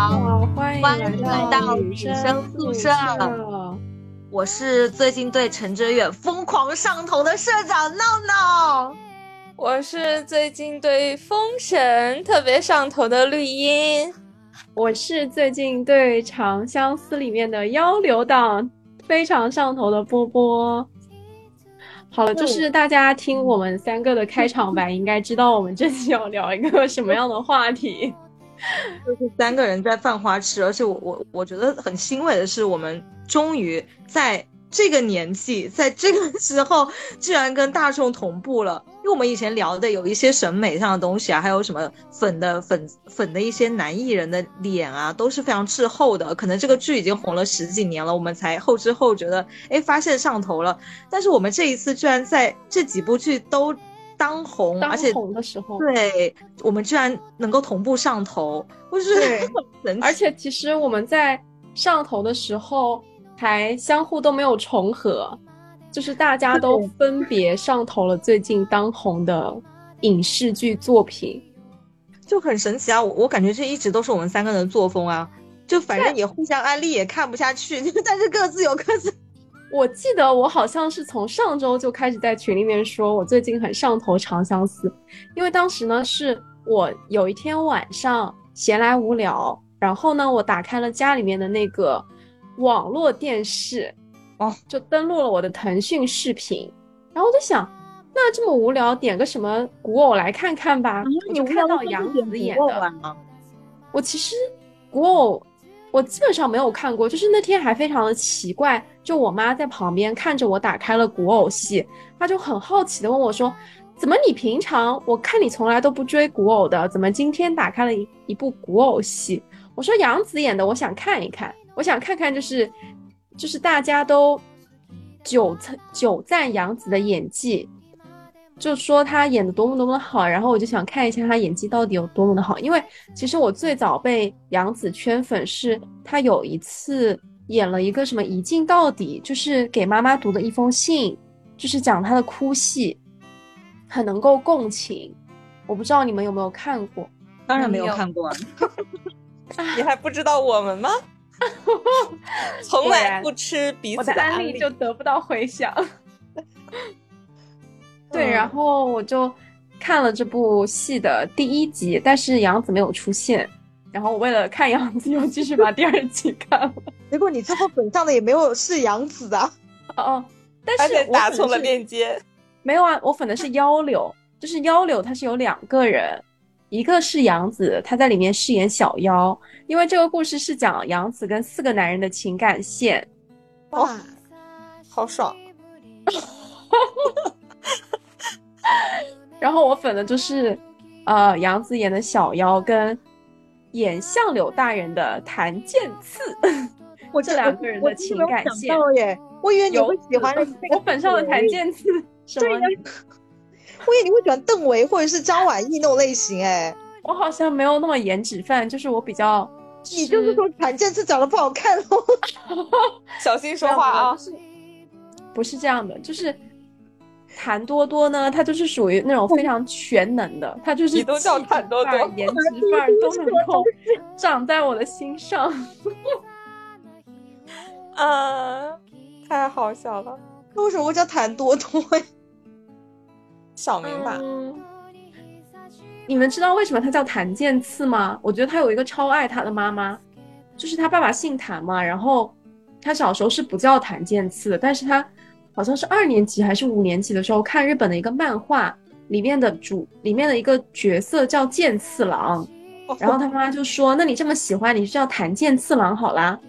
好，欢迎来来到女女生宿舍舍。我是最近对陈哲远疯狂上头的社长闹闹。我是最近对封神特别上头的绿茵，我是最近对《长相思》里面的妖流党非常上头的波波。好了，就是大家听我们三个的开场白，应该知道我们这期要聊一个什么样的话题。就是三个人在犯花痴，而且我我我觉得很欣慰的是，我们终于在这个年纪，在这个时候，居然跟大众同步了。因为我们以前聊的有一些审美上的东西啊，还有什么粉的粉粉的一些男艺人的脸啊，都是非常滞后的。可能这个剧已经红了十几年了，我们才后知后觉的，哎，发现上头了。但是我们这一次居然在这几部剧都当红，当而且红的时候，对我们居然能够同步上头，我是对 很神奇。而且其实我们在上头的时候还相互都没有重合，就是大家都分别上头了最近当红的影视剧作品。就很神奇啊！我我感觉这一直都是我们三个人的作风啊，就反正也互相安利，也看不下去，但是各自有各自。我记得我好像是从上周就开始在群里面说，我最近很上头《长相思》，因为当时呢是我有一天晚上闲来无聊，然后呢我打开了家里面的那个网络电视，哦，就登录了我的腾讯视频，然后我就想，那这么无聊，点个什么古偶来看看吧。我就看到杨紫演的，我其实古偶我基本上没有看过，就是那天还非常的奇怪，就我妈在旁边看着我打开了古偶戏，她就很好奇的问我说：“怎么你平常我看你从来都不追古偶的，怎么今天打开了一一部古偶戏？”我说：“杨紫演的，我想看一看，我想看看就是就是大家都久久赞杨紫的演技。”就说他演的多么多么的好，然后我就想看一下他演技到底有多么的好，因为其实我最早被杨紫圈粉是她有一次演了一个什么一镜到底，就是给妈妈读的一封信，就是讲她的哭戏，很能够共情。我不知道你们有没有看过？当然没有看过，你还不知道我们吗？从来不吃彼此我的安安利就得不到回响。对，嗯然后我就看了这部戏的第一集，但是杨紫没有出现。然后我为了看杨紫，又继续把第二集看了。结果你最后粉上的也没有是杨紫啊。哦哦，但是我打错了链接。没有啊，我粉的是妖柳，就是妖柳，它是有两个人，一个是杨紫，她在里面饰演小妖，因为这个故事是讲杨紫跟四个男人的情感线。哇，好爽！然后我粉的就是，呃，杨紫演的小妖跟演相柳大人的谭健次，我这两个人的情感线我耶，我以为你会喜欢 我粉上了谭健次，什么对呀？我以为你会喜欢邓为或者是张晚意那种类型哎。我好像没有那么颜值范，就是我比较，你就是说谭健次长得不好看哦？小心说话啊！不是这样的，就是谭多多呢，他就是属于那种 非常全能的，他就是你都叫谭多多颜值范儿都能够 长在我的心上。啊，太好笑了。那为什么会叫谭多多呀？小明吧，嗯，你们知道为什么他叫谭健次吗？我觉得他有一个超爱他的妈妈，就是他爸爸姓谭嘛，然后他小时候是不叫谭健次的，但是他好像是二年级还是五年级的时候看日本的一个漫画，里面的主里面的一个角色叫剑次郎，然后他妈就说：“那你这么喜欢，你就叫谭健次郎好啦。”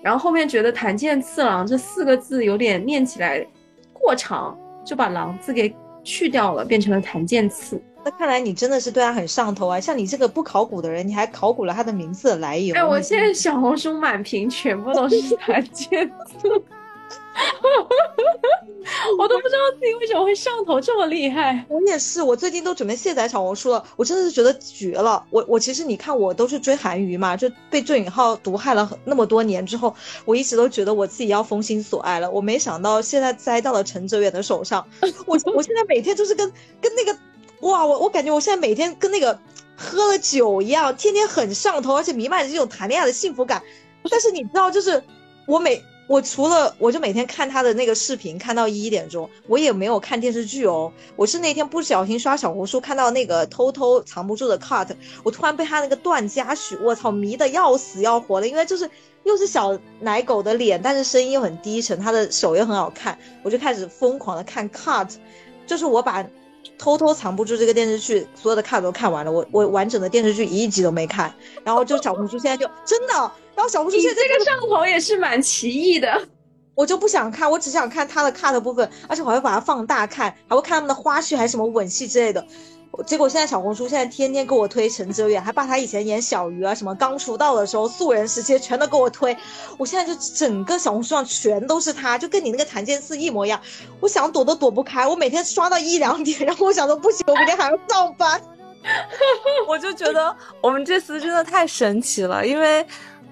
然后后面觉得谭健次郎这四个字有点念起来过长，就把“郎”字给去掉了，变成了谭健次。那看来你真的是对他很上头啊！像你这个不考古的人，你还考古了他的名字的来由。哎，我现在小红书满屏全部都是谭健次，我都不知道自己为什么会上头这么厉害。我也是，我最近都准备卸载小红书了，我真的是觉得绝了。我我其实你看，我都是追韩娱嘛，就被郑允浩毒害了那么多年之后，我一直都觉得我自己要封心所爱了。我没想到现在栽到了陈哲远的手上，我 我现在每天就是跟跟那个哇，我我感觉我现在每天跟那个喝了酒一样，天天很上头，而且弥漫着这种谈恋爱的幸福感。但是你知道，就是我每我除了我就每天看他的那个视频，看到一点钟，我也没有看电视剧哦。我是那天不小心刷小红书看到那个偷偷藏不住的 cut，我突然被他那个段嘉许，我操，迷的要死要活的，因为就是又是小奶狗的脸，但是声音又很低沉，他的手又很好看，我就开始疯狂的看 cut，就是我把。偷偷藏不住这个电视剧，所有的 cut 都看完了，我我完整的电视剧一集都没看，然后就小红书现在就真的，然后小红书现在这个上头也是蛮奇异的，我就不想看，我只想看他的 cut 部分，而且我还会把它放大看，还会看他们的花絮还是什么吻戏之类的。结果现在小红书现在天天给我推陈哲远，还把他以前演小鱼啊什么刚出道的时候素人时期全都给我推，我现在就整个小红书上全都是他，就跟你那个谭健次一模一样，我想躲都躲不开，我每天刷到一两点，然后我想说不行，我明天还要上班，我就觉得我们这次真的太神奇了，因为。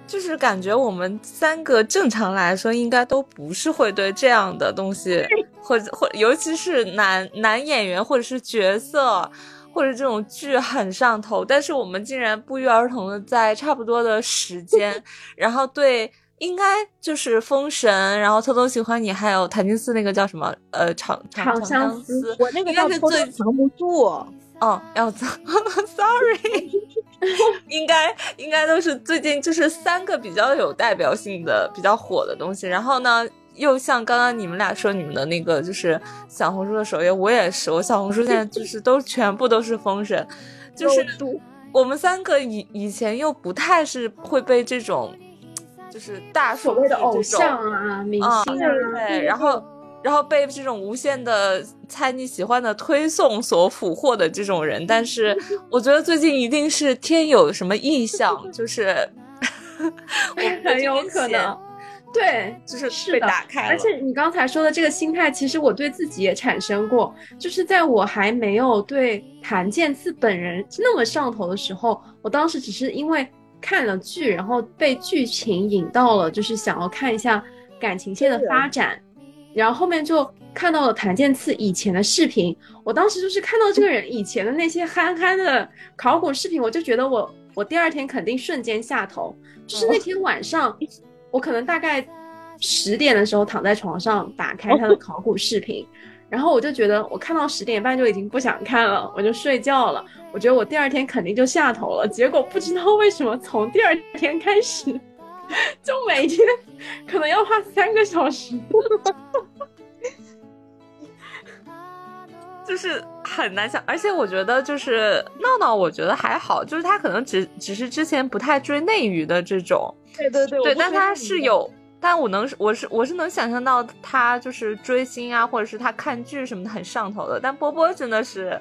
就是感觉我们三个正常来说应该都不是会对这样的东西，或者或尤其是男男演员或者是角色，或者这种剧很上头，但是我们竟然不约而同的在差不多的时间，然后对应该就是封神，然后偷偷喜欢你，还有谭金斯那个叫什么呃长长相思，我那个要是最藏不住哦，要藏，sorry。应该应该都是最近就是三个比较有代表性的、比较火的东西。然后呢，又像刚刚你们俩说你们的那个，就是小红书的首页，我也是，我小红书现在就是都全部都是封神，就是我们三个以以前又不太是会被这种就是大所谓的偶像啊、明星啊，对，然后。然后被这种无限的猜你喜欢的推送所俘获的这种人，但是我觉得最近一定是天有什么异象，就是 很有可能，对，就是被打开了。而且你刚才说的这个心态，其实我对自己也产生过，就是在我还没有对谭健次本人那么上头的时候，我当时只是因为看了剧，然后被剧情引到了，就是想要看一下感情线的发展。然后后面就看到了谭健次以前的视频，我当时就是看到这个人以前的那些憨憨的考古视频，我就觉得我我第二天肯定瞬间下头。就是那天晚上，我可能大概十点的时候躺在床上打开他的考古视频，然后我就觉得我看到十点半就已经不想看了，我就睡觉了。我觉得我第二天肯定就下头了，结果不知道为什么从第二天开始。就每天可能要花三个小时，就是很难想。而且我觉得，就是闹闹，我觉得还好，就是他可能只只是之前不太追内娱的这种，对对对，对，但他是有，但我能，我是我是能想象到他就是追星啊，或者是他看剧什么的很上头的。但波波真的是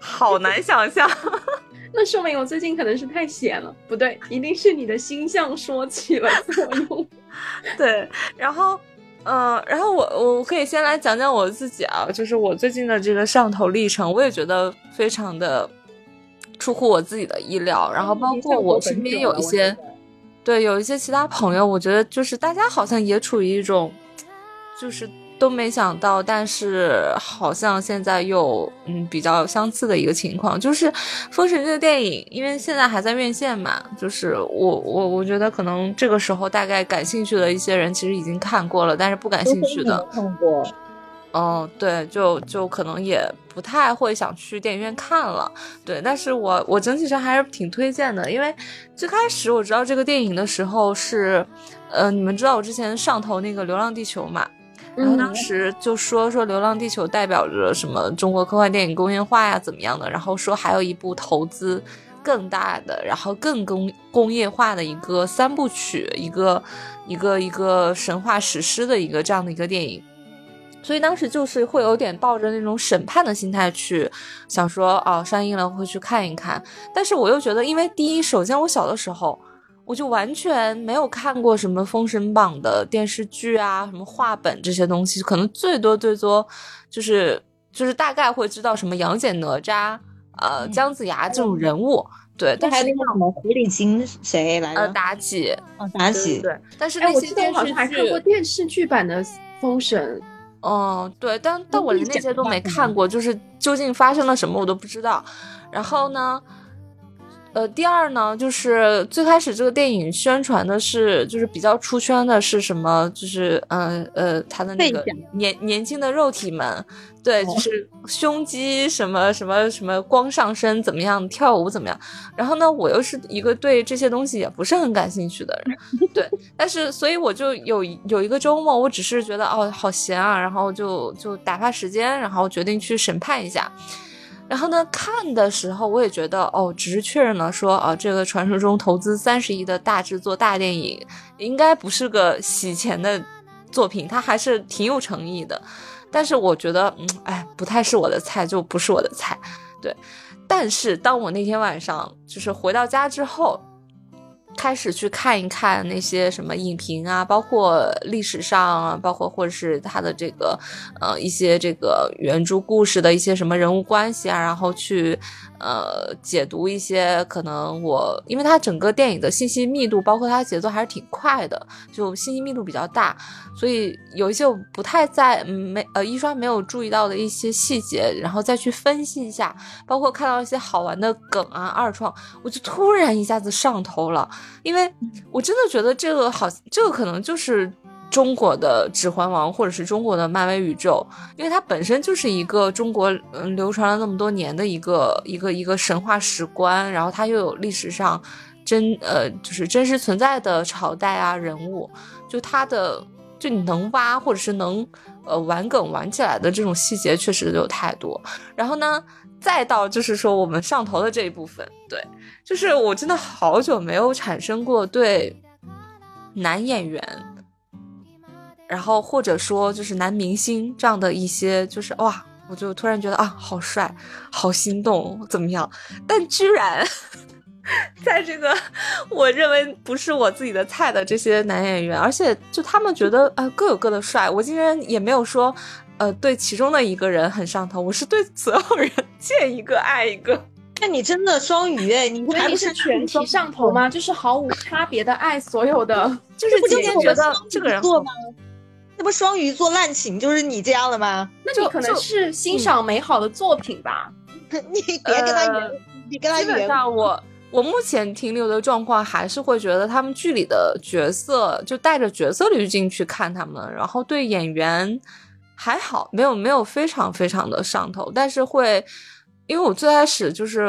好难想象。那说明我最近可能是太闲了，不对，一定是你的星象说起了作用。对，然后，嗯，然后我我可以先来讲讲我自己啊，就是我最近的这个上头历程，我也觉得非常的出乎我自己的意料。然后包括我身边有一些，对，有一些其他朋友，我觉得就是大家好像也处于一种，就是。都没想到，但是好像现在又嗯比较相似的一个情况，就是《封神》这个电影，因为现在还在院线嘛，就是我我我觉得可能这个时候大概感兴趣的一些人其实已经看过了，但是不感兴趣的看过，嗯对，就就可能也不太会想去电影院看了，对，但是我我整体上还是挺推荐的，因为最开始我知道这个电影的时候是，呃，你们知道我之前上头那个《流浪地球》嘛？然后当时就说说《流浪地球》代表着什么中国科幻电影工业化呀，怎么样的？然后说还有一部投资更大的，然后更工工业化的一个三部曲，一个一个一个神话史诗的一个这样的一个电影。所以当时就是会有点抱着那种审判的心态去想说，哦，上映了会去看一看。但是我又觉得，因为第一，首先我小的时候。我就完全没有看过什么《封神榜》的电视剧啊，什么话本这些东西，可能最多最多就是就是大概会知道什么杨戬、哪吒、呃姜子牙这种人物，对。但是那个什么狐狸精谁来着？妲己。哦，妲己。对。但是那些电视剧还看过电视剧版的《封神》。哦，对，但但我连那些都没看过，就是究竟发生了什么我都不知道。然后呢？呃，第二呢，就是最开始这个电影宣传的是，就是比较出圈的是什么？就是呃呃，他的那个年年轻的肉体们，对，就是胸肌什么什么什么光上身怎么样，跳舞怎么样？然后呢，我又是一个对这些东西也不是很感兴趣的人，对，但是所以我就有有一个周末，我只是觉得哦好闲啊，然后就就打发时间，然后决定去审判一下。然后呢，看的时候我也觉得，哦，只是确认了说，啊，这个传说中投资三十亿的大制作大电影，应该不是个洗钱的作品，它还是挺有诚意的。但是我觉得，嗯，哎，不太是我的菜，就不是我的菜。对。但是当我那天晚上就是回到家之后。开始去看一看那些什么影评啊，包括历史上，啊包括或者是他的这个，呃，一些这个原著故事的一些什么人物关系啊，然后去。呃，解读一些可能我，因为它整个电影的信息密度，包括它节奏还是挺快的，就信息密度比较大，所以有一些我不太在没呃一刷没有注意到的一些细节，然后再去分析一下，包括看到一些好玩的梗啊二创，我就突然一下子上头了，因为我真的觉得这个好，这个可能就是。中国的《指环王》或者是中国的漫威宇宙，因为它本身就是一个中国嗯流传了那么多年的一个一个一个神话史观，然后它又有历史上真呃就是真实存在的朝代啊人物，就它的就你能挖或者是能呃玩梗玩起来的这种细节确实有太多。然后呢，再到就是说我们上头的这一部分，对，就是我真的好久没有产生过对男演员。然后或者说就是男明星这样的一些，就是哇，我就突然觉得啊，好帅，好心动，怎么样？但居然在这个我认为不是我自己的菜的这些男演员，而且就他们觉得啊各有各的帅，我竟然也没有说呃对其中的一个人很上头，我是对所有人见一个爱一个。那你真的双鱼哎，你还不是全体上头吗？就是毫无差别的爱所有的，就是今天觉得这个人做吗？那不双鱼座滥情就是你这样的吗？那你可能是欣赏美好的作品吧。你别跟他圆，你跟他圆。基本上我我目前停留的状况还是会觉得他们剧里的角色就带着角色滤镜去看他们，然后对演员还好，没有没有非常非常的上头，但是会因为我最开始就是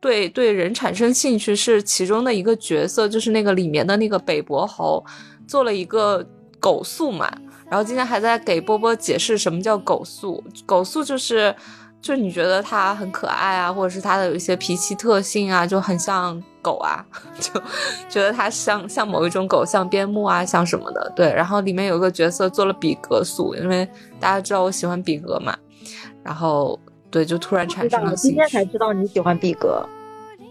对对人产生兴趣是其中的一个角色，就是那个里面的那个北伯侯做了一个。狗素嘛，然后今天还在给波波解释什么叫狗素。狗素就是，就你觉得它很可爱啊，或者是它的有一些脾气特性啊，就很像狗啊，就觉得它像像某一种狗，像边牧啊，像什么的。对，然后里面有个角色做了比格素，因为大家知道我喜欢比格嘛，然后对，就突然产生了。今天才知道你喜欢比格，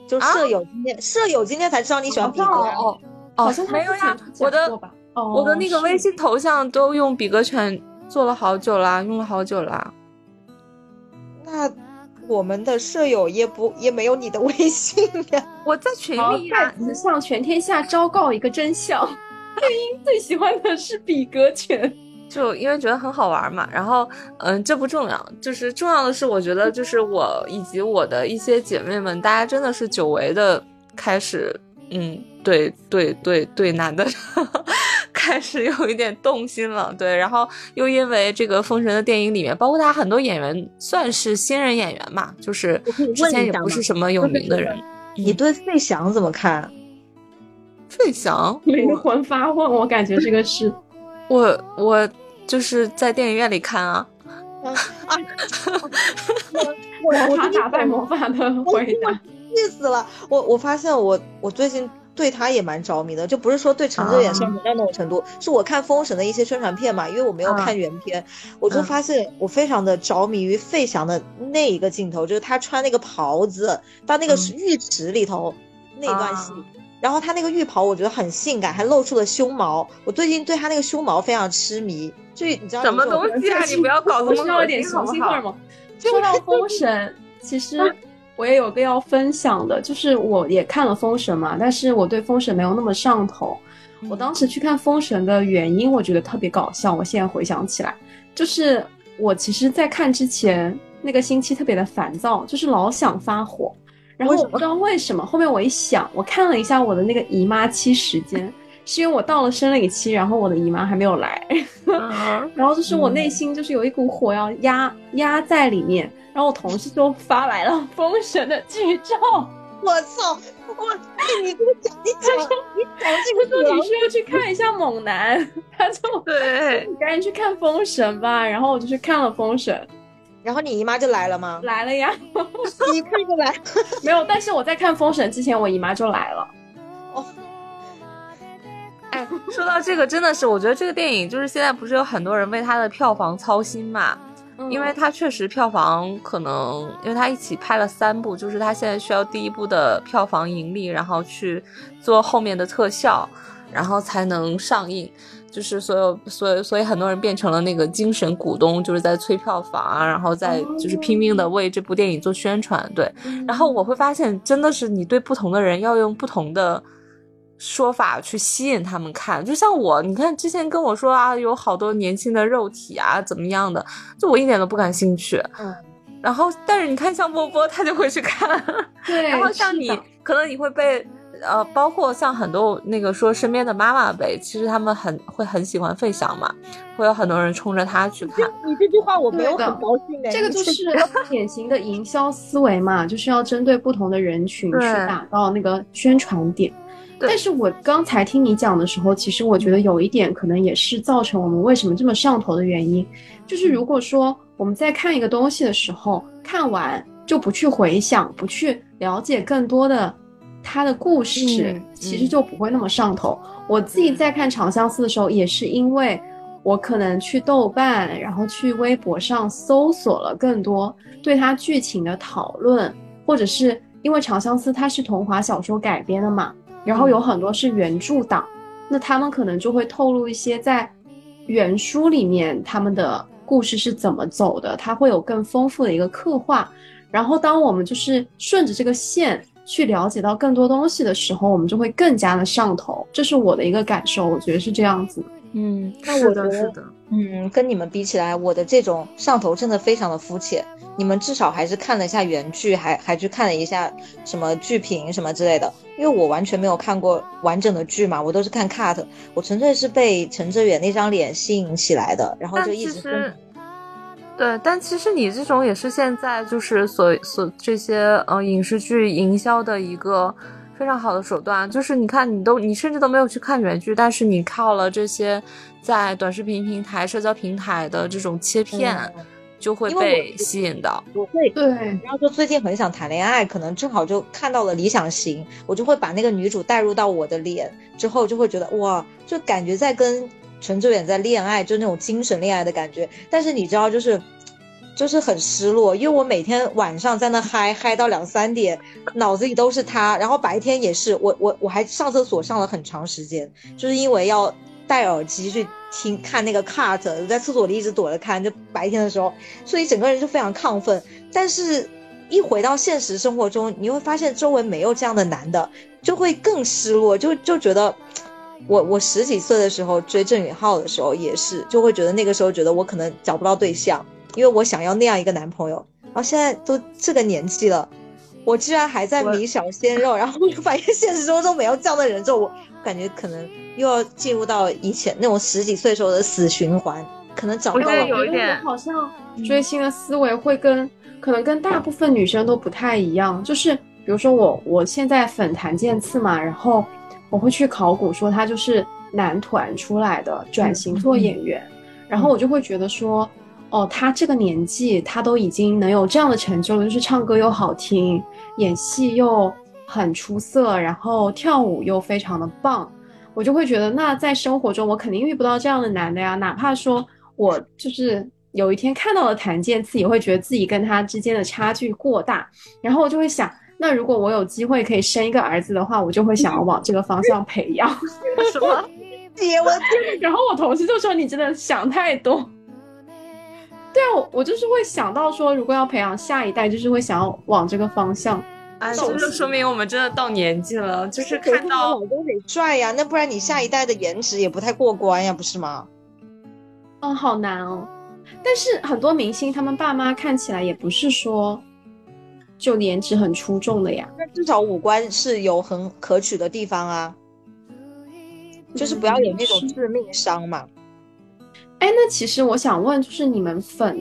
就舍友今天舍友今天才知道你喜欢比格哦，好像没有呀，我的。我的那个微信头像都用比格犬做了好久啦，用了好久啦。那我们的舍友也不也没有你的微信呀？我在群里呀，向全天下昭告一个真相：配音最喜欢的是比格犬，就因为觉得很好玩嘛。然后，嗯，这不重要，就是重要的是，我觉得就是我以及我的一些姐妹们，大家真的是久违的开始，嗯，对对对对，男的。开始有一点动心了，对，然后又因为这个《封神》的电影里面，包括他很多演员算是新人演员嘛，就是之前也不是什么有名的人。你对费翔怎么看？费翔灵魂发问，我感觉这个是，我我就是在电影院里看啊。啊！我他打败魔法的回答，气死了！我我发现我我最近。对他也蛮着迷的，就不是说对陈哲远上头到那种程度，是我看《封神》的一些宣传片嘛，因为我没有看原片，我就发现我非常的着迷于费翔的那一个镜头，就是他穿那个袍子到那个浴池里头那段戏，然后他那个浴袍我觉得很性感，还露出了胸毛，我最近对他那个胸毛非常痴迷，就你知道什么东西啊？你不要搞这么有点雄性荷尔蒙。说到《封神》，其实。我也有个要分享的，就是我也看了《封神》嘛，但是我对《封神》没有那么上头。我当时去看《封神》的原因，我觉得特别搞笑。我现在回想起来，就是我其实，在看之前那个星期特别的烦躁，就是老想发火。然后我不知道为什么，后面我一想，我看了一下我的那个姨妈期时间，是因为我到了生理期，然后我的姨妈还没有来，然后就是我内心就是有一股火要压压在里面，然后我同事就发来了封神的剧照，我操！我你给我讲，你讲，你讲这个，说你是要去看一下猛男，他就对，你赶紧去看封神吧，然后我就去看了封神。然后你姨妈就来了吗？来了呀，一看就来。没有，但是我在看《封神》之前，我姨妈就来了。说到这个，真的是，我觉得这个电影就是现在不是有很多人为它的票房操心嘛？因为它确实票房可能，因为它一起拍了三部，就是它现在需要第一部的票房盈利，然后去做后面的特效，然后才能上映。就是所有，所以，所以很多人变成了那个精神股东，就是在催票房啊，然后在就是拼命的为这部电影做宣传。对，然后我会发现，真的是你对不同的人要用不同的说法去吸引他们看。就像我，你看之前跟我说啊，有好多年轻的肉体啊，怎么样的，就我一点都不感兴趣。嗯。然后，但是你看像波波，他就会去看。对。然后像你，可能你会被。呃，包括像很多那个说身边的妈妈辈，其实他们很会很喜欢费翔嘛，会有很多人冲着他去看。你这句话我没有很高兴这个就是典型的营销思维嘛，就是要针对不同的人群去打造那个宣传点。但是我刚才听你讲的时候，其实我觉得有一点可能也是造成我们为什么这么上头的原因，就是如果说我们在看一个东西的时候，看完就不去回想，不去了解更多的。他的故事其实就不会那么上头。我自己在看《长相思》的时候，也是因为我可能去豆瓣，然后去微博上搜索了更多对它剧情的讨论，或者是因为《长相思》它是童话小说改编的嘛，然后有很多是原著党，那他们可能就会透露一些在原书里面他们的故事是怎么走的，它会有更丰富的一个刻画。然后当我们就是顺着这个线。去了解到更多东西的时候，我们就会更加的上头，这是我的一个感受，我觉得是这样子。嗯，是的，是的。嗯，跟你们比起来，我的这种上头真的非常的肤浅。你们至少还是看了一下原剧，还还去看了一下什么剧评什么之类的。因为我完全没有看过完整的剧嘛，我都是看 cut，我纯粹是被陈哲远那张脸吸引起来的，然后就一直。对，但其实你这种也是现在就是所所这些呃影视剧营销的一个非常好的手段，就是你看你都你甚至都没有去看原剧，但是你靠了这些在短视频平台、社交平台的这种切片，就会被吸引到。我会对，然后就最近很想谈恋爱，可能正好就看到了理想型，我就会把那个女主带入到我的脸，之后就会觉得哇，就感觉在跟。陈志远在恋爱，就那种精神恋爱的感觉，但是你知道，就是，就是很失落，因为我每天晚上在那嗨嗨到两三点，脑子里都是他，然后白天也是，我我我还上厕所上了很长时间，就是因为要戴耳机去听看那个 cut，在厕所里一直躲着看，就白天的时候，所以整个人就非常亢奋，但是一回到现实生活中，你会发现周围没有这样的男的，就会更失落，就就觉得。我我十几岁的时候追郑允浩的时候也是，就会觉得那个时候觉得我可能找不到对象，因为我想要那样一个男朋友。然后现在都这个年纪了，我居然还在迷小鲜肉，然后就发现现实中都没有这样的人，之后我感觉可能又要进入到以前那种十几岁时候的死循环，可能找不到。有一点，好像追星的思维会跟可能跟大部分女生都不太一样，就是比如说我我现在粉谭健次嘛，然后。我会去考古，说他就是男团出来的，转型做演员，然后我就会觉得说，哦，他这个年纪，他都已经能有这样的成就了，就是唱歌又好听，演戏又很出色，然后跳舞又非常的棒，我就会觉得，那在生活中我肯定遇不到这样的男的呀，哪怕说我就是有一天看到了谭健次，也会觉得自己跟他之间的差距过大，然后我就会想。那如果我有机会可以生一个儿子的话，我就会想要往这个方向培养。什么？姐，我天！然后我同事就说：“你真的想太多。”对啊，我我就是会想到说，如果要培养下一代，就是会想要往这个方向。啊，这就说明我们真的到年纪了，就是看到老公得拽呀，那不然你下一代的颜值也不太过关呀，不是吗？嗯，好难哦。但是很多明星他们爸妈看起来也不是说。就颜值很出众的呀。那至少五官是有很可取的地方啊，就是不要有那种致命伤嘛。哎，那其实我想问，就是你们粉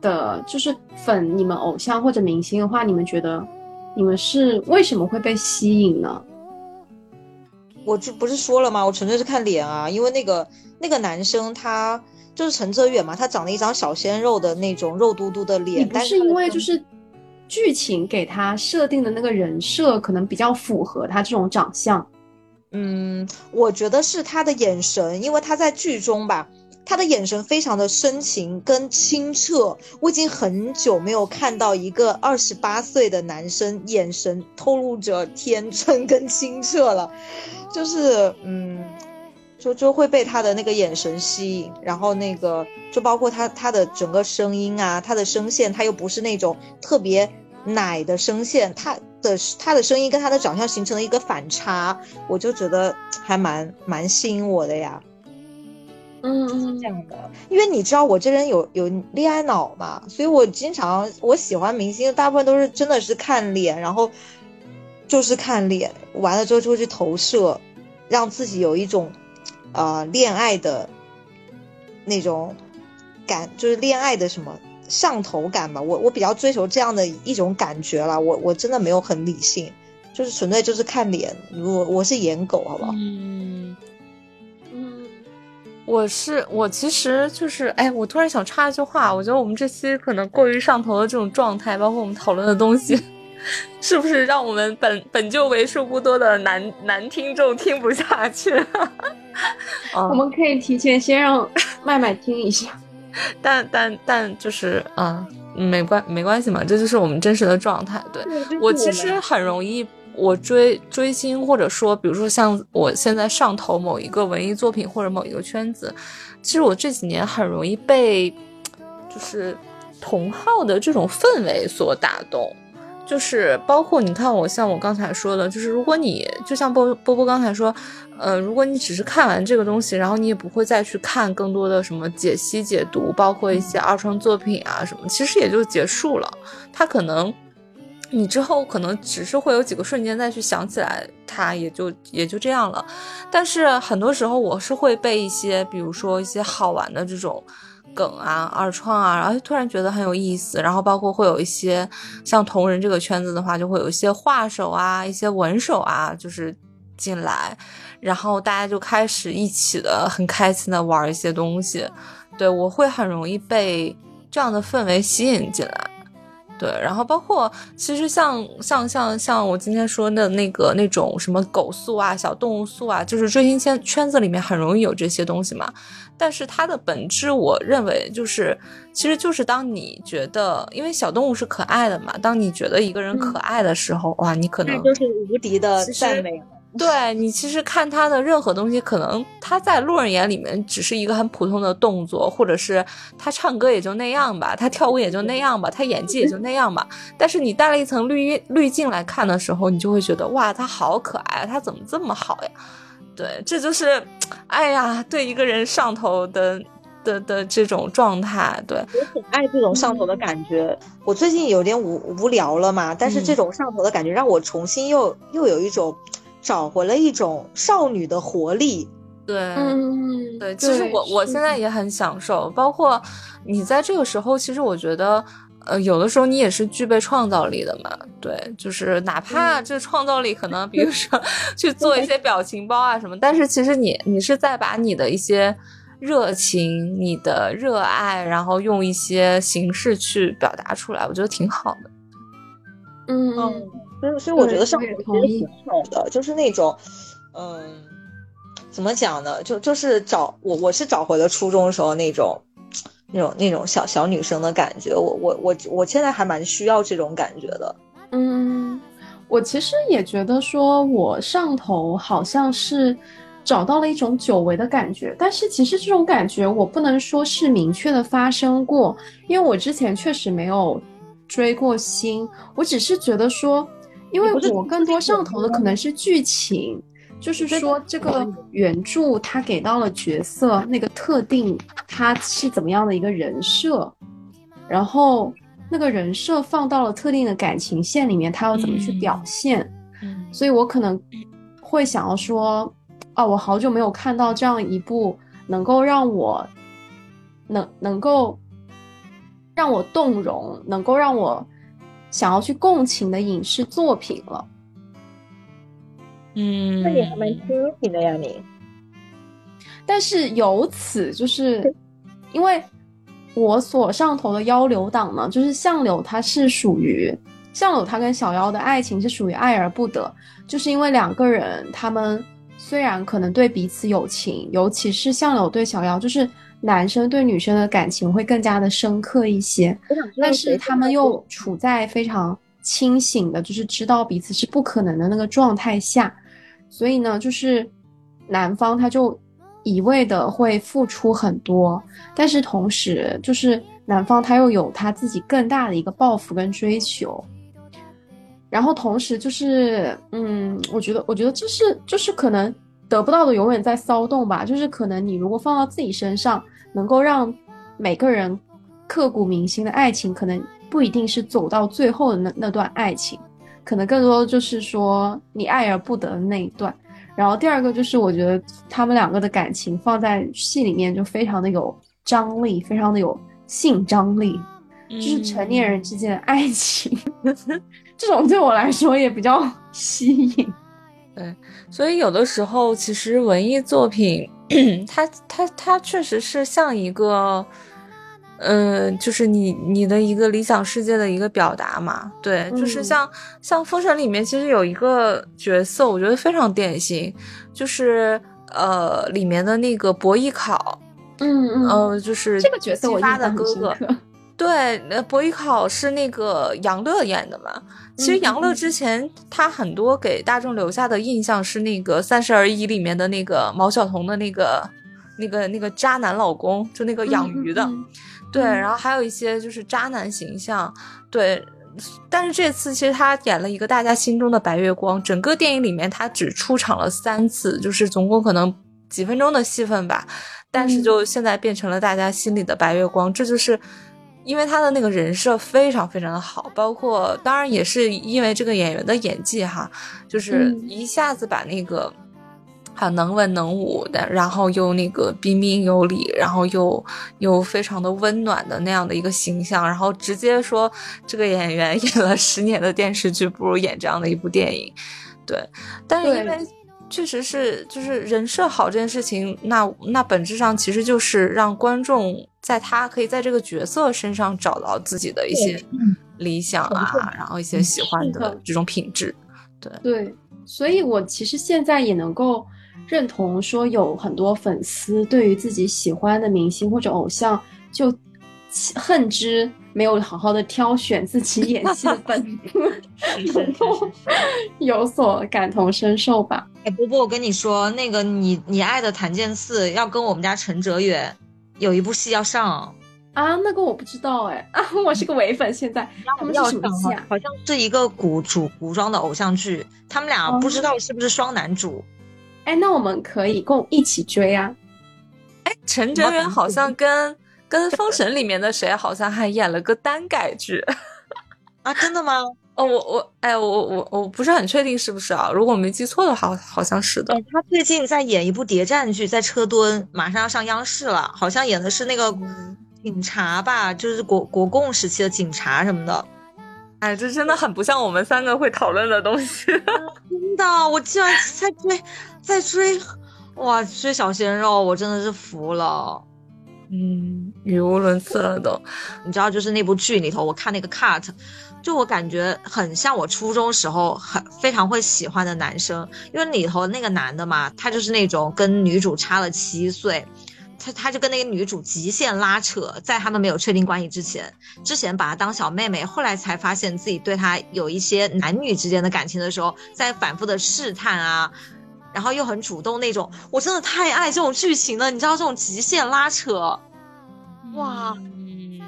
的，就是粉你们偶像或者明星的话，你们觉得你们是为什么会被吸引呢？我就不是说了吗？我纯粹是看脸啊，因为那个那个男生他就是陈哲远嘛，他长了一张小鲜肉的那种肉嘟嘟的脸。但是因为就是剧情给他设定的那个人设可能比较符合他这种长相。嗯，我觉得是他的眼神，因为他在剧中吧，他的眼神非常的深情跟清澈。我已经很久没有看到一个二十八岁的男生眼神透露着天真跟清澈了。就是嗯，就就会被他的那个眼神吸引，然后那个就包括他他的整个声音啊，他的声线，他又不是那种特别奶的声线，他的他的声音跟他的长相形成了一个反差，我就觉得还蛮蛮吸引我的呀。嗯是，这样的，因为你知道我这人有有恋爱脑嘛，所以我经常我喜欢明星，大部分都是真的是看脸，然后就是看脸，完了之后就会去投射。让自己有一种，呃，恋爱的那种感，就是恋爱的什么上头感吧。我我比较追求这样的一种感觉了。我我真的没有很理性，就是纯粹就是看脸。我我是颜狗，好不好？嗯嗯，我是我其实就是，哎，我突然想插一句话，我觉得我们这期可能过于上头的这种状态，包括我们讨论的东西。是不是让我们本本就为数不多的男男听众听不下去？我们可以提前先让麦麦听一下，但但但就是啊，没关没关系嘛，这就是我们真实的状态。对我其实很容易，我追追星或者说，比如说像我现在上头某一个文艺作品或者某一个圈子，其实我这几年很容易被就是同号的这种氛围所打动。就是包括你看我像我刚才说的，就是如果你就像波波波刚才说，呃，如果你只是看完这个东西，然后你也不会再去看更多的什么解析解读，包括一些二创作品啊什么，其实也就结束了。它可能你之后可能只是会有几个瞬间再去想起来，它也就也就这样了。但是很多时候我是会被一些，比如说一些好玩的这种。梗啊，二创啊，然后突然觉得很有意思，然后包括会有一些像同人这个圈子的话，就会有一些画手啊，一些文手啊，就是进来，然后大家就开始一起的很开心的玩一些东西，对我会很容易被这样的氛围吸引进来。对，然后包括其实像像像像我今天说的那个那种什么狗素啊、小动物素啊，就是追星圈圈子里面很容易有这些东西嘛。但是它的本质，我认为就是，其实就是当你觉得，因为小动物是可爱的嘛，当你觉得一个人可爱的时候，哇，你可能就是无敌的赞美。对你其实看他的任何东西，可能他在路人眼里面只是一个很普通的动作，或者是他唱歌也就那样吧，他跳舞也就那样吧，他演技也就那样吧。但是你带了一层滤滤镜来看的时候，你就会觉得哇，他好可爱，他怎么这么好呀？对，这就是，哎呀，对一个人上头的的的这种状态。对我很爱这种上头的感觉。我最近有点无无聊了嘛，但是这种上头的感觉让我重新又又有一种。找回了一种少女的活力，对，嗯，对，其实我我现在也很享受，包括你在这个时候，其实我觉得，呃，有的时候你也是具备创造力的嘛，对，就是哪怕这创造力可能，比如说 去做一些表情包啊什么，但是其实你你是在把你的一些热情、你的热爱，然后用一些形式去表达出来，我觉得挺好的，嗯。所以，所以我觉得上头其实挺好的，就是那种，嗯，怎么讲呢？就就是找我，我是找回了初中时候那种，那种那种小小女生的感觉。我我我我现在还蛮需要这种感觉的。嗯，我其实也觉得说，我上头好像是找到了一种久违的感觉，但是其实这种感觉我不能说是明确的发生过，因为我之前确实没有追过星，我只是觉得说。因为我更多上头的可能是剧情，就是说这个原著它给到了角色那个特定他是怎么样的一个人设，然后那个人设放到了特定的感情线里面，他要怎么去表现？嗯。所以我可能会想要说，啊，我好久没有看到这样一部能够让我能能够让我动容，能够让我想要去共情的影视作品了。嗯，那你还蛮清醒的呀，你。但是由此就是因为我所上头的妖流党呢，就是相柳，他是属于相柳，他跟小妖的爱情是属于爱而不得，就是因为两个人他们虽然可能对彼此有情，尤其是相柳对小妖，就是男生对女生的感情会更加的深刻一些，但是他们又处在非常清醒的，就是知道彼此是不可能的那个状态下，所以呢，就是男方他就一味的会付出很多，但是同时就是男方他又有他自己更大的一个抱负跟追求，然后同时就是，嗯，我觉得，我觉得这是就是可能得不到的永远在骚动吧，就是可能你如果放到自己身上，能够让每个人刻骨铭心的爱情，可能不一定是走到最后的那那段爱情，可能更多的就是说你爱而不得的那一段。然后第二个就是，我觉得他们两个的感情放在戏里面就非常的有张力，非常的有性张力，就是成年人之间的爱情，这种对我来说也比较 吸引。所以有的时候，其实文艺作品，它它它确实是像一个，嗯、就是你你的一个理想世界的一个表达嘛。对，就是嗯像像《封神》里面，其实有一个角色，我觉得非常典型，就是呃里面的那个伯邑考，嗯嗯呃，就是这个角色我姬发的印象很哥哥。深刻。对，呃，伯邑考是那个杨乐演的嘛？其实嗯杨乐嗯之前他很多给大众留下的印象是那个《三十而已》里面的那个毛晓彤的那个、那个、那个渣男老公，就那个养鱼的。对，嗯然后还有一些就是渣男形象。对，但是这次其实他演了一个大家心中的白月光，整个电影里面他只出场了三次，就是总共可能几分钟的戏份吧。但是嗯就现在变成了大家心里的白月光，这就是因为他的那个人设非常非常的好，包括当然也是因为这个演员的演技哈，就是嗯一下子把那个。很，能文能武的，然后又那个彬彬有礼，然后又又非常的温暖的那样的一个形象，然后直接说这个演员演了十年的电视剧，不如演这样的一部电影。对，但是因为确实是就是人设好这件事情，那那本质上其实就是让观众在他可以在这个角色身上找到自己的一些理想啊，然后一些喜欢的这种品质。对对，所以我其实现在也能够认同说，有很多粉丝对于自己喜欢的明星或者偶像，就恨之没有好好的挑选自己演戏的本有所感同身受吧。哎，波波，我跟你说，那个你你爱的檀健次要跟我们家陈哲远有一部戏要上，啊，那个我不知道哎，啊，我是个伪粉，现在他们是要上什么戏啊？好像是一个古主古装的偶像剧，他们俩哦不知道是不是双男主。哎，那我们可以共一起追啊！哎陈哲远好像跟跟《封神》里面的谁好像还演了个单改剧。啊，真的吗？哦，我我哎，我我我不是很确定是不是啊？如果我没记错的话，好像是的哎。，他最近在演一部谍战剧，在车墩，马上要上央视了，好像演的是那个警察吧，就是国国共时期的警察什么的。哎，这真的很不像我们三个会讨论的东西。真的，我竟然在追，在追，哇，追小鲜肉，我真的是服了。嗯，语无伦次了都。你知道，就是那部剧里头，我看那个 cut，就我感觉很像我初中时候很非常会喜欢的男生，因为里头那个男的嘛，他就是那种跟女主差了七岁。他他就跟那个女主极限拉扯，在他们没有确定关系之前，之前把她当小妹妹，后来才发现自己对她有一些男女之间的感情的时候，在反复的试探啊，然后又很主动那种，我真的太爱这种剧情了，你知道这种极限拉扯，哇嗯，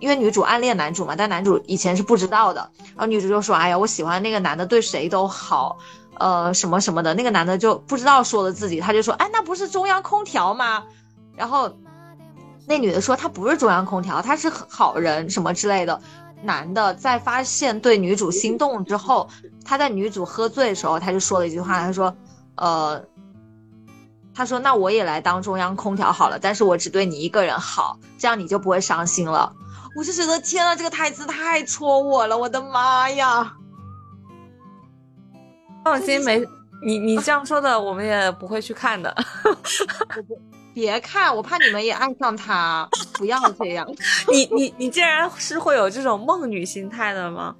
因为女主暗恋男主嘛，但男主以前是不知道的。然后女主就说：“哎呀，我喜欢那个男的，对谁都好，呃，什么什么的。”那个男的就不知道说了自己，他就说：“哎，那不是中央空调吗？”然后那女的说他不是中央空调，他是好人什么之类的。男的在发现对女主心动之后，他在女主喝醉的时候，他就说了一句话，他说：“呃，他说那我也来当中央空调好了，但是我只对你一个人好，这样你就不会伤心了。”我就觉得天啊，这个台词太戳我了，我的妈呀！放心，没你你这样说的，我们也不会去看的。别看，我怕你们也爱上他。不要这样。你你你竟然是会有这种梦女心态的吗？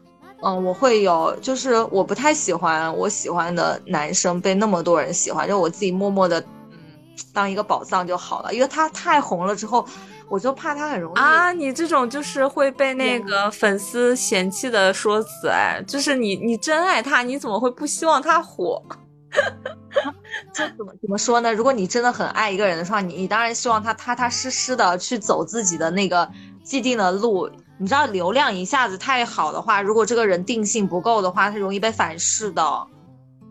嗯，我会有，就是我不太喜欢我喜欢的男生被那么多人喜欢，就我自己默默的，嗯，当一个宝藏就好了。因为他太红了之后，我就怕他很容易啊。你这种就是会被那个粉丝嫌弃的说辞，哎，就是你你真爱他，你怎么会不希望他火？这怎么怎么说呢？如果你真的很爱一个人的话，你你当然希望他踏踏实实的去走自己的那个既定的路。你知道流量一下子太好的话，如果这个人定性不够的话，他容易被反噬的。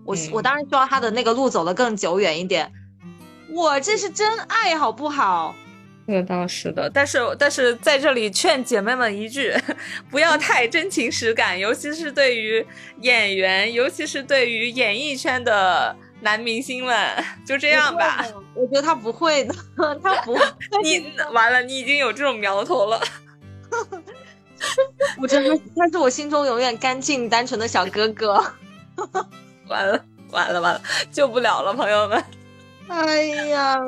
我我当然希望他的那个路走得更久远一点。我这是真爱好不好？那倒是的，但是但是在这里劝姐妹们一句，不要太真情实感，尤其是对于演员，尤其是对于演艺圈的男明星们，就这样吧。我觉得他不会的，他不，你完了，你已经有这种苗头了。我真的，他是我心中永远干净单纯的小哥哥。完了完了完了，救不了了，朋友们。哎呀。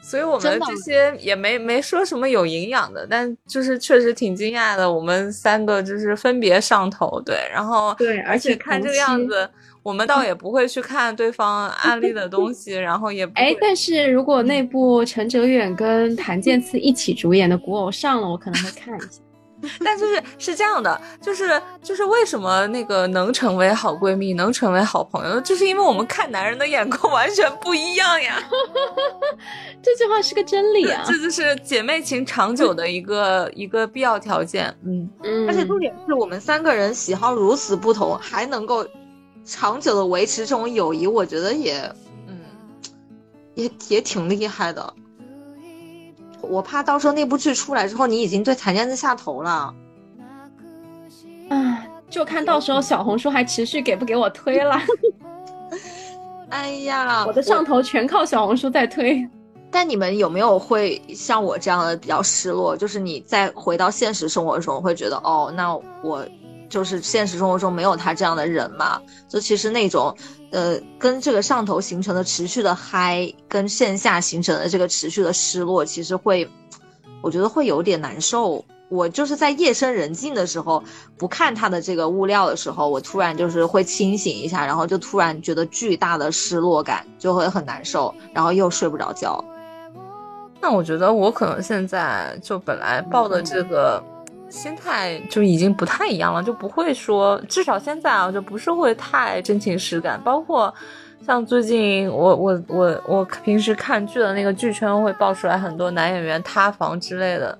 所以我们这些也没没说什么有营养的，但就是确实挺惊讶的。我们三个就是分别上头，对，然后对，而且看这个样子，我们倒也不会去看对方案例的东西，然后也哎，但是如果那部陈哲远跟谭健次一起主演的《古偶》上了，我可能会看一下。但就是是这样的，就是就是为什么那个能成为好闺蜜，能成为好朋友，就是因为我们看男人的眼光完全不一样呀。这句话是个真理啊，这就是姐妹情长久的一个一个必要条件。嗯嗯，而且重点是我们三个人喜好如此不同，还能够长久的维持这种友谊，我觉得也嗯也也挺厉害的。我怕到时候那部剧出来之后，你已经对檀健次下头了。唉，就看到时候小红书还持续给不给我推了。哎呀，我的上头全靠小红书在推。但你们有没有会像我这样的比较失落？就是你再回到现实生活中，会觉得哦，那我就是现实生活中没有他这样的人嘛？就其实那种。呃，跟这个上头形成的持续的嗨，跟线下形成的这个持续的失落，其实会，我觉得会有点难受。我就是在夜深人静的时候，不看他的这个物料的时候，我突然就是会清醒一下，然后就突然觉得巨大的失落感，就会很难受，然后又睡不着觉。那我觉得我可能现在就本来抱的这个。心态就已经不太一样了，就不会说，至少现在啊，就不是会太真情实感。包括像最近我我我我平时看剧的那个剧圈会爆出来很多男演员塌房之类的，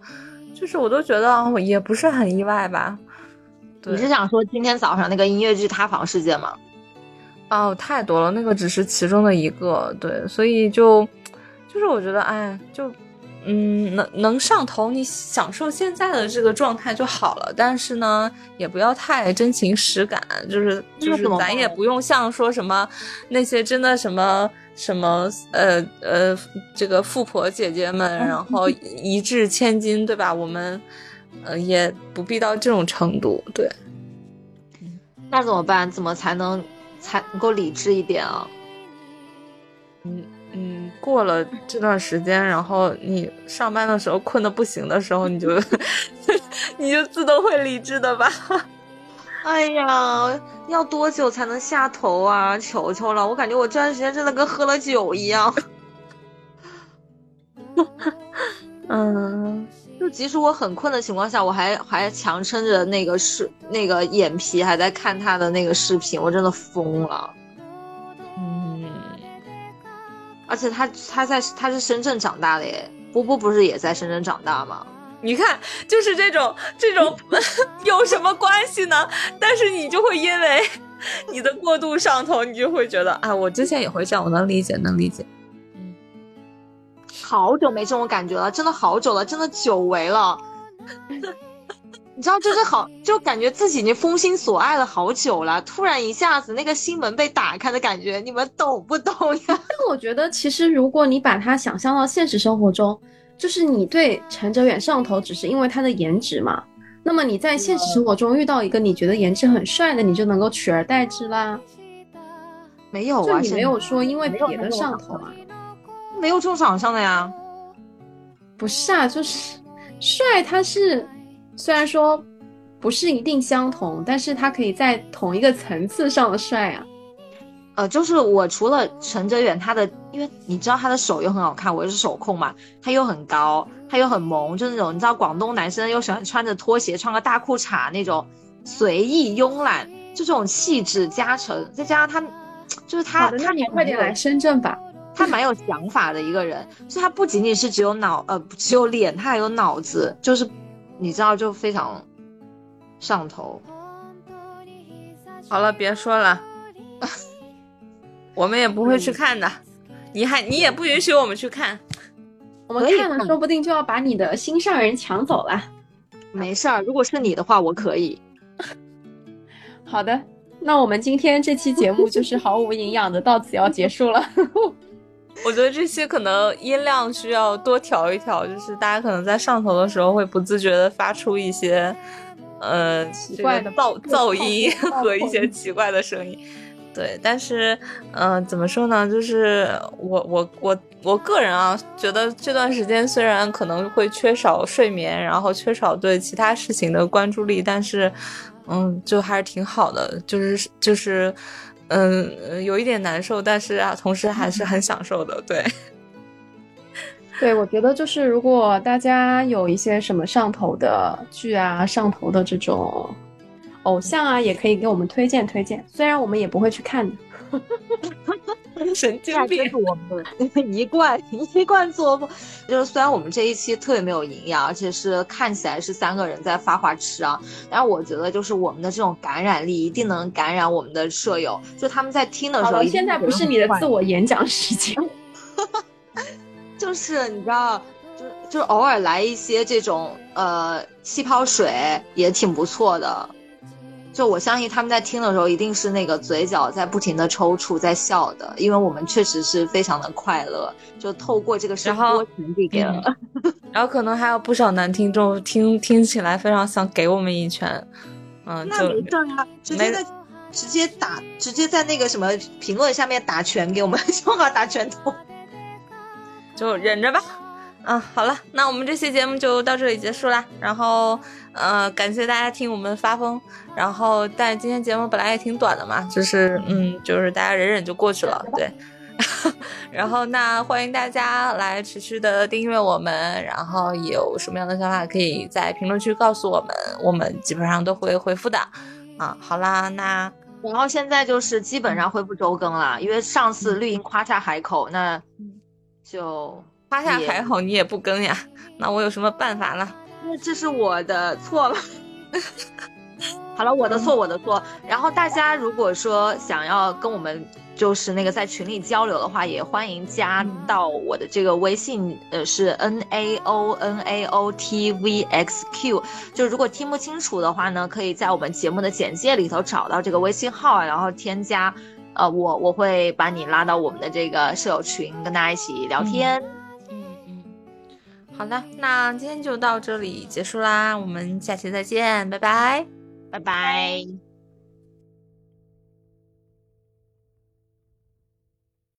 就是我都觉得也不是很意外吧。你是想说今天早上那个音乐剧塌房事件吗？哦，太多了，那个只是其中的一个。对，所以就就是我觉得，哎，就。嗯，能能上头，你享受现在的这个状态就好了。但是呢，也不要太真情实感，就是就是咱也不用像说什么那些真的什么什么呃呃这个富婆姐姐们，然后一掷千金，对吧？我们呃也不必到这种程度。对，那怎么办？怎么才能才能够理智一点啊？嗯。嗯，过了这段时间，然后你上班的时候困得不行的时候，你就 你就自动会理智的吧。哎呀，要多久才能下头啊？求求了，我感觉我这段时间真的跟喝了酒一样。嗯，就即使我很困的情况下，我还还强撑着那个视那个眼皮还在看他的那个视频，我真的疯了。而且他他在他是深圳长大的耶，波波不是也在深圳长大吗？你看，就是这种这种 有什么关系呢？但是你就会因为你的过度上头，你就会觉得，啊，我之前也会这样，我能理解，能理解。嗯，好久没这种感觉了，真的好久了，真的久违了。你知道，就是好，就感觉自己已经封心所爱了好久了，突然一下子那个心门被打开的感觉，你们懂不懂呀？但我觉得，其实如果你把它想象到现实生活中，就是你对陈哲远上头，只是因为他的颜值嘛。那么你在现实生活中遇到一个你觉得颜值很帅的，你就能够取而代之啦。没有啊，你没有说因为别的上头啊，没有这种长相的呀。不是啊，就是帅，他是。虽然说不是一定相同，但是他可以在同一个层次上的帅啊。呃，就是我除了陈哲远，他的，因为你知道他的手又很好看，我又是手控嘛，他又很高，他又很萌，就那种你知道广东男生又喜欢穿着拖鞋，穿个大裤衩那种随意慵懒，就这种气质加成，再加上他，就是他，他你快点来深圳吧，他蛮有想法的一个人，就他不仅仅是只有脑，呃，只有脸，他还有脑子，就是。你知道就非常上头。好了，别说了，我们也不会去看的。你还你也不允许我们去看，我们看了说不定就要把你的心上人抢走了。没事儿，如果是你的话，我可以。好的，那我们今天这期节目就是毫无营养的，到此要结束了。我觉得这些可能音量需要多调一调，就是大家可能在上头的时候会不自觉的发出一些，呃，奇怪的噪噪音 和一些奇怪的声音。对，但是，嗯，怎么说呢？就是我我我我个人啊，觉得这段时间虽然可能会缺少睡眠，然后缺少对其他事情的关注力，但是，嗯，就还是挺好的，就是就是。嗯，有一点难受，但是啊，同时还是很享受的。对，对，我觉得就是如果大家有一些什么上头的剧啊，上头的这种偶像啊，也可以给我们推荐推荐。虽然我们也不会去看的。神经病，我们 一贯 一贯作风，就是虽然我们这一期特别没有营养，而且是看起来是三个人在发话吃啊，但是我觉得就是我们的这种感染力一定能感染我们的舍友，就他们在听的时候，现在不是你的自我演讲时间，就是你知道，就就偶尔来一些这种呃气泡水也挺不错的。就我相信他们在听的时候，一定是那个嘴角在不停的抽搐，在笑的，因为我们确实是非常的快乐，就透过这个声波传递给了。然后可能还有不少男听众听听起来非常想给我们一拳，嗯，那没事啊，直接在直接打，直接在那个什么评论下面打拳给我们，说好打拳头，就忍着吧。嗯，好了，那我们这期节目就到这里结束啦。然后，呃，感谢大家听我们发疯。然后，但今天节目本来也挺短的嘛，就是，嗯，就是大家忍忍就过去了。对。然后，那欢迎大家来持续的订阅我们。然后，有什么样的想法可以在评论区告诉我们，我们基本上都会回复的。啊，好啦，那然后现在就是基本上恢复周更了，因为上次绿茵夸下海口，那就。夸下还好，你也不更呀？那我有什么办法呢？那这是我的错了。好了，我的错，我的错。然后大家如果说想要跟我们就是那个在群里交流的话，也欢迎加到我的这个微信，呃，是 n a o n a o t v x q。就如果听不清楚的话呢，可以在我们节目的简介里头找到这个微信号，然后添加，呃，我我会把你拉到我们的这个舍友群，跟大家一起聊天。好的，那今天就到这里结束啦，我们下期再见，拜拜，拜拜。